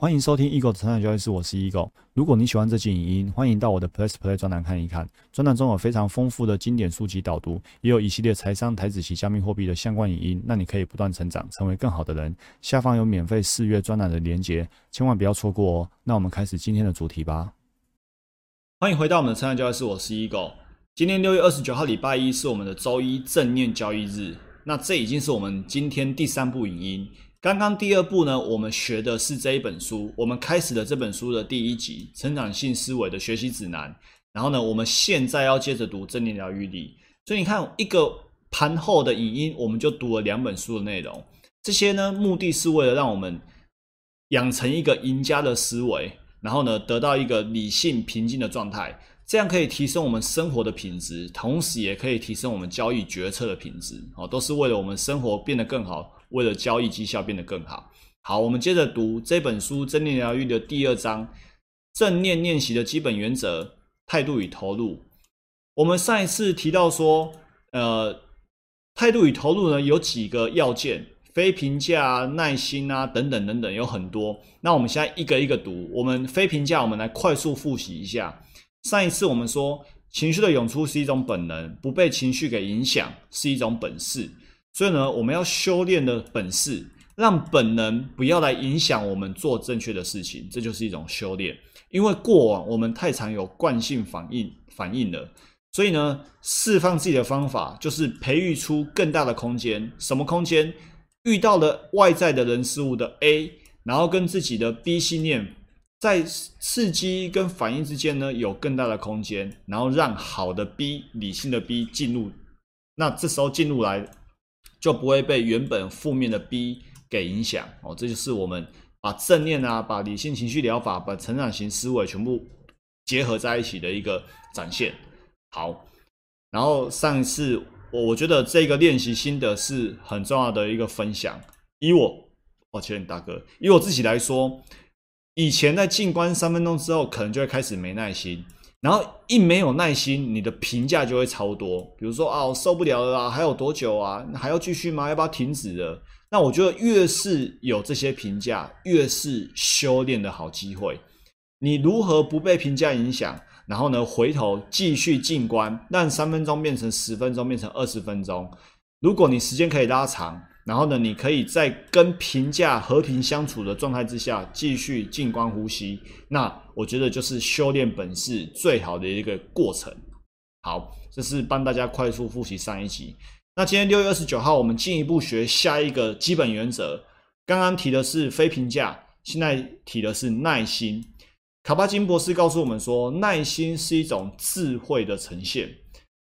欢迎收听 Eagle 的成长交易室，我是 Eagle。如果你喜欢这期影音，欢迎到我的 Plus Play 专栏看一看。专栏中有非常丰富的经典书籍导读，也有一系列财商、台子及加密货币的相关影音，让你可以不断成长，成为更好的人。下方有免费试阅专栏的连结，千万不要错过哦。那我们开始今天的主题吧。欢迎回到我们的成长交易室，我是 Eagle。今天六月二十九号，礼拜一是我们的周一正念交易日。那这已经是我们今天第三部影音。刚刚第二步呢，我们学的是这一本书，我们开始了这本书的第一集《成长性思维的学习指南》。然后呢，我们现在要接着读正念疗愈力。所以你看，一个盘后的影音，我们就读了两本书的内容。这些呢，目的是为了让我们养成一个赢家的思维，然后呢，得到一个理性平静的状态，这样可以提升我们生活的品质，同时也可以提升我们交易决策的品质。哦，都是为了我们生活变得更好。为了交易绩效变得更好，好，我们接着读这本书《正念疗愈》的第二章：正念练习的基本原则、态度与投入。我们上一次提到说，呃，态度与投入呢有几个要件，非评价、耐心啊等等等等，有很多。那我们现在一个一个读。我们非评价，我们来快速复习一下。上一次我们说，情绪的涌出是一种本能，不被情绪给影响是一种本事。所以呢，我们要修炼的本事，让本能不要来影响我们做正确的事情，这就是一种修炼。因为过往我们太常有惯性反应反应了，所以呢，释放自己的方法就是培育出更大的空间。什么空间？遇到了外在的人事物的 A，然后跟自己的 B 信念在刺激跟反应之间呢，有更大的空间，然后让好的 B 理性的 B 进入。那这时候进入来。就不会被原本负面的 B 给影响哦，这就是我们把正念啊、把理性情绪疗法、把成长型思维全部结合在一起的一个展现。好，然后上一次我我觉得这个练习心得是很重要的一个分享。以我，抱歉大哥，以我自己来说，以前在进关三分钟之后，可能就会开始没耐心。然后一没有耐心，你的评价就会超多。比如说啊，我受不了了啊，还有多久啊？还要继续吗？要不要停止了？那我觉得越是有这些评价，越是修炼的好机会。你如何不被评价影响？然后呢，回头继续静观，让三分钟变成十分钟，变成二十分钟。如果你时间可以拉长。然后呢，你可以在跟评价和平相处的状态之下，继续静观呼吸。那我觉得就是修炼本事最好的一个过程。好，这是帮大家快速复习上一集。那今天六月二十九号，我们进一步学下一个基本原则。刚刚提的是非评价，现在提的是耐心。卡巴金博士告诉我们说，耐心是一种智慧的呈现。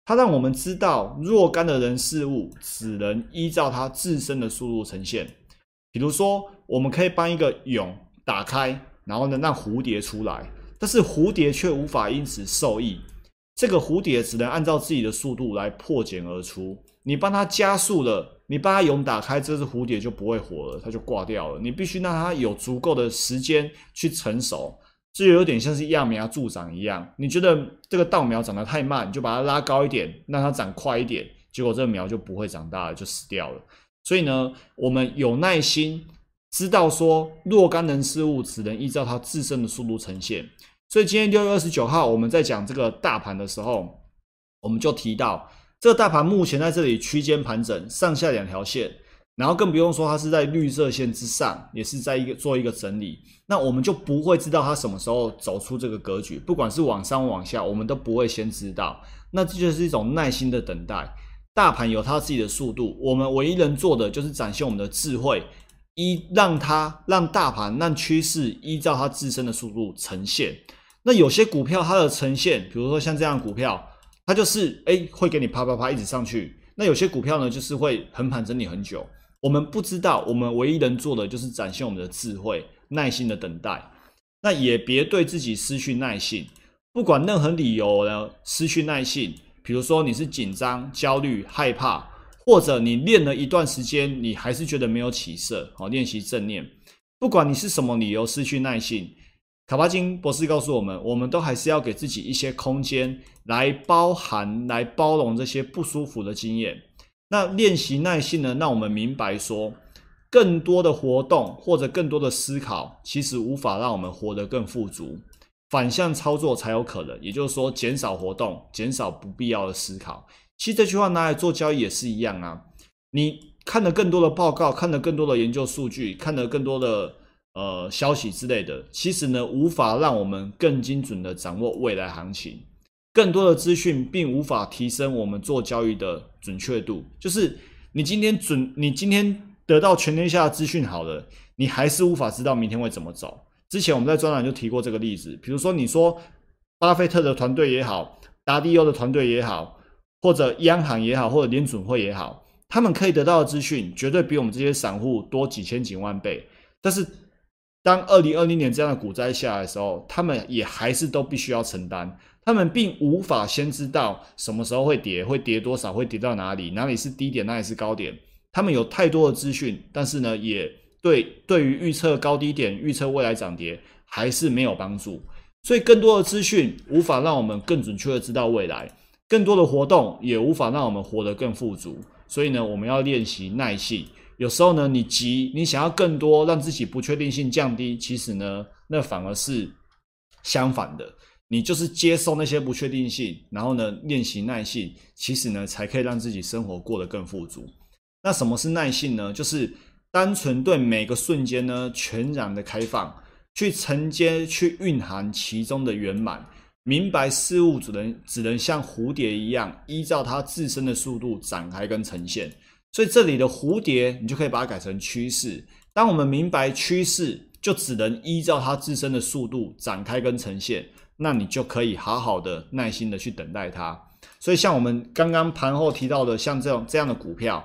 它让我们知道，若干的人事物只能依照它自身的速度呈现。比如说，我们可以帮一个蛹打开，然后呢让蝴蝶出来，但是蝴蝶却无法因此受益。这个蝴蝶只能按照自己的速度来破茧而出。你帮它加速了，你把它蛹打开，这只蝴蝶就不会活了，它就挂掉了。你必须让它有足够的时间去成熟。就有点像是揠苗助长一样，你觉得这个稻苗长得太慢，就把它拉高一点，让它长快一点，结果这个苗就不会长大了，就死掉了。所以呢，我们有耐心，知道说若干人事物只能依照它自身的速度呈现。所以今天六月二十九号，我们在讲这个大盘的时候，我们就提到这个大盘目前在这里区间盘整，上下两条线。然后更不用说，它是在绿色线之上，也是在一个做一个整理，那我们就不会知道它什么时候走出这个格局，不管是往上往下，我们都不会先知道。那这就是一种耐心的等待。大盘有它自己的速度，我们唯一能做的就是展现我们的智慧，一让它让大盘让趋势依照它自身的速度呈现。那有些股票它的呈现，比如说像这样股票，它就是哎会给你啪啪啪一直上去。那有些股票呢，就是会横盘整理很久。我们不知道，我们唯一能做的就是展现我们的智慧，耐心的等待。那也别对自己失去耐性，不管任何理由呢，失去耐性。比如说你是紧张、焦虑、害怕，或者你练了一段时间，你还是觉得没有起色。好，练习正念。不管你是什么理由失去耐性，卡巴金博士告诉我们，我们都还是要给自己一些空间，来包含、来包容这些不舒服的经验。那练习耐心呢？让我们明白说，更多的活动或者更多的思考，其实无法让我们活得更富足。反向操作才有可能，也就是说，减少活动，减少不必要的思考。其实这句话拿来做交易也是一样啊。你看了更多的报告，看了更多的研究数据，看了更多的呃消息之类的，其实呢，无法让我们更精准的掌握未来行情。更多的资讯并无法提升我们做交易的准确度。就是你今天准，你今天得到全天下的资讯好了，你还是无法知道明天会怎么走。之前我们在专栏就提过这个例子，比如说你说巴菲特的团队也好，达迪欧的团队也好，或者央行也好，或者联准会也好，他们可以得到的资讯绝对比我们这些散户多几千几万倍。但是当二零二零年这样的股灾下来的时候，他们也还是都必须要承担，他们并无法先知道什么时候会跌，会跌多少，会跌到哪里，哪里是低点，哪里是高点。他们有太多的资讯，但是呢，也。对，对于预测高低点、预测未来涨跌还是没有帮助，所以更多的资讯无法让我们更准确的知道未来，更多的活动也无法让我们活得更富足。所以呢，我们要练习耐性。有时候呢，你急，你想要更多，让自己不确定性降低，其实呢，那反而是相反的。你就是接受那些不确定性，然后呢，练习耐性，其实呢，才可以让自己生活过得更富足。那什么是耐性呢？就是。单纯对每个瞬间呢全然的开放，去承接、去蕴含其中的圆满，明白事物只能只能像蝴蝶一样，依照它自身的速度展开跟呈现。所以这里的蝴蝶，你就可以把它改成趋势。当我们明白趋势就只能依照它自身的速度展开跟呈现，那你就可以好好的耐心的去等待它。所以像我们刚刚盘后提到的，像这种这样的股票，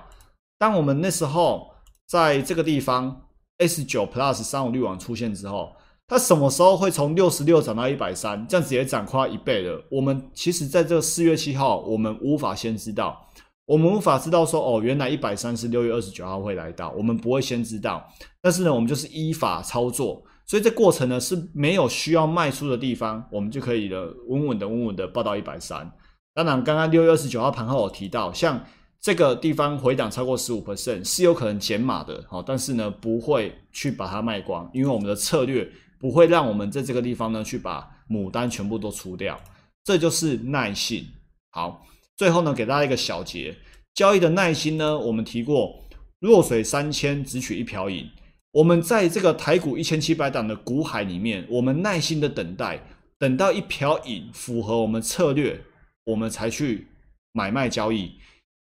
当我们那时候。在这个地方，S 九 Plus 三五滤网出现之后，它什么时候会从六十六涨到一百三？这样子也涨快一倍了。我们其实在这个四月七号，我们无法先知道，我们无法知道说哦，原来一百三是六月二十九号会来到，我们不会先知道。但是呢，我们就是依法操作，所以这过程呢是没有需要卖出的地方，我们就可以的稳稳的、稳稳的报到一百三。当然，刚刚六月二十九号盘后有提到，像。这个地方回档超过十五 percent 是有可能减码的，好，但是呢不会去把它卖光，因为我们的策略不会让我们在这个地方呢去把牡丹全部都出掉，这就是耐性。好，最后呢给大家一个小结，交易的耐心呢，我们提过，弱水三千只取一瓢饮，我们在这个台股一千七百档的股海里面，我们耐心的等待，等到一瓢饮符合我们策略，我们才去买卖交易。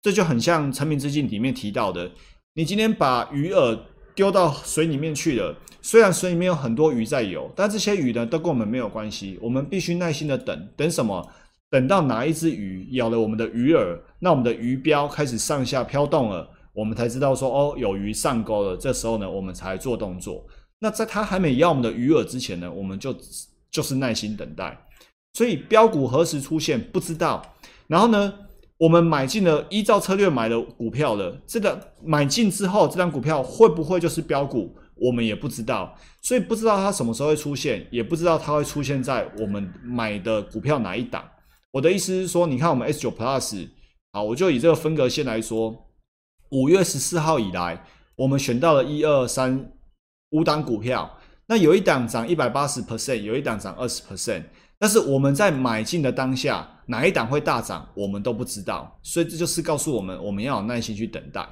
这就很像《成名之境》里面提到的，你今天把鱼饵丢到水里面去了，虽然水里面有很多鱼在游，但这些鱼呢都跟我们没有关系。我们必须耐心的等，等什么？等到哪一只鱼咬了我们的鱼饵，那我们的鱼标开始上下飘动了，我们才知道说哦，有鱼上钩了。这时候呢，我们才做动作。那在它还没咬我们的鱼饵之前呢，我们就就是耐心等待。所以标股何时出现不知道，然后呢？我们买进了，依照策略买的股票的。这个买进之后，这张股票会不会就是标股？我们也不知道，所以不知道它什么时候会出现，也不知道它会出现在我们买的股票哪一档。我的意思是说，你看我们 S 九 Plus，好，我就以这个分隔线来说，五月十四号以来，我们选到了一二三五档股票，那有一档涨一百八十 percent，有一档涨二十 percent。但是我们在买进的当下，哪一档会大涨，我们都不知道，所以这就是告诉我们，我们要有耐心去等待。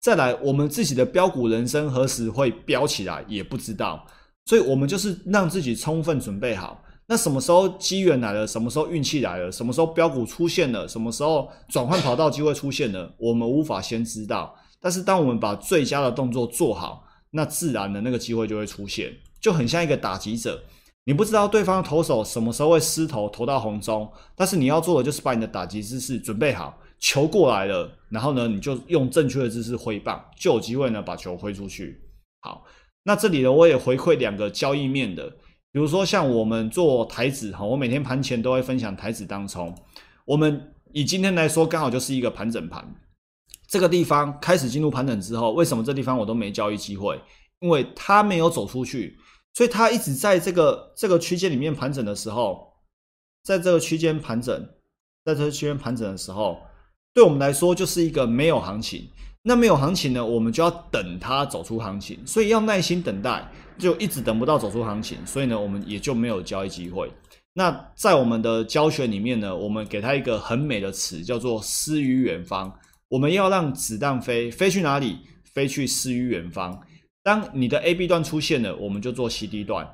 再来，我们自己的标股人生何时会飙起来，也不知道，所以我们就是让自己充分准备好。那什么时候机缘来了，什么时候运气来了，什么时候标股出现了，什么时候转换跑道机会出现了，我们无法先知道。但是当我们把最佳的动作做好，那自然的那个机会就会出现，就很像一个打击者。你不知道对方投手什么时候会失投投到红中，但是你要做的就是把你的打击姿势准备好，球过来了，然后呢，你就用正确的姿势挥棒，就有机会呢把球挥出去。好，那这里呢，我也回馈两个交易面的，比如说像我们做台子哈，我每天盘前都会分享台子当冲。我们以今天来说，刚好就是一个盘整盘，这个地方开始进入盘整之后，为什么这地方我都没交易机会？因为它没有走出去。所以它一直在这个这个区间里面盘整的时候，在这个区间盘整，在这个区间盘整的时候，对我们来说就是一个没有行情。那没有行情呢，我们就要等它走出行情，所以要耐心等待，就一直等不到走出行情，所以呢，我们也就没有交易机会。那在我们的教学里面呢，我们给它一个很美的词，叫做“诗于远方”。我们要让子弹飞，飞去哪里？飞去诗于远方。当你的 A、B 段出现了，我们就做 C、D 段。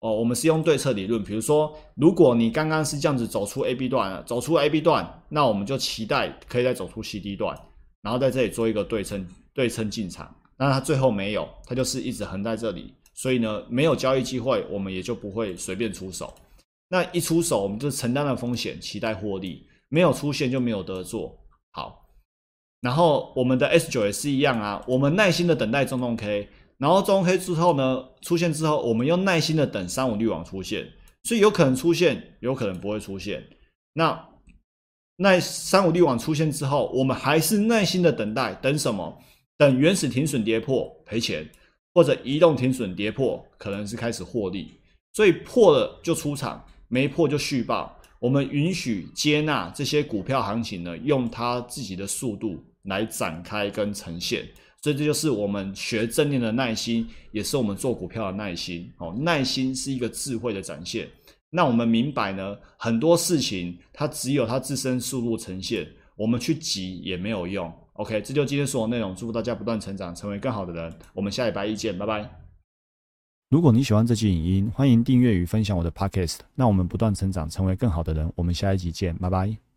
哦，我们是用对策理论。比如说，如果你刚刚是这样子走出 A、B 段了，走出 A、B 段，那我们就期待可以再走出 C、D 段。然后在这里做一个对称对称进场，那它最后没有，它就是一直横在这里，所以呢没有交易机会，我们也就不会随便出手。那一出手，我们就承担了风险，期待获利，没有出现就没有得做。好，然后我们的 S 九也是一样啊，我们耐心的等待中动 K，然后中黑之后呢出现之后，我们又耐心的等三五滤网出现，所以有可能出现，有可能不会出现。那那三五滤网出现之后，我们还是耐心的等待，等什么？等原始停损跌破赔钱，或者移动停损跌破，可能是开始获利。所以破了就出场，没破就续报。我们允许接纳这些股票行情呢，用它自己的速度来展开跟呈现。所以这就是我们学正念的耐心，也是我们做股票的耐心。哦，耐心是一个智慧的展现。那我们明白呢，很多事情它只有它自身速度呈现，我们去急也没有用。OK，这就今天所有内容，祝福大家不断成长，成为更好的人。我们下礼拜一见，拜拜。如果你喜欢这期影音，欢迎订阅与分享我的 Podcast。那我们不断成长，成为更好的人。我们下一集见，拜拜。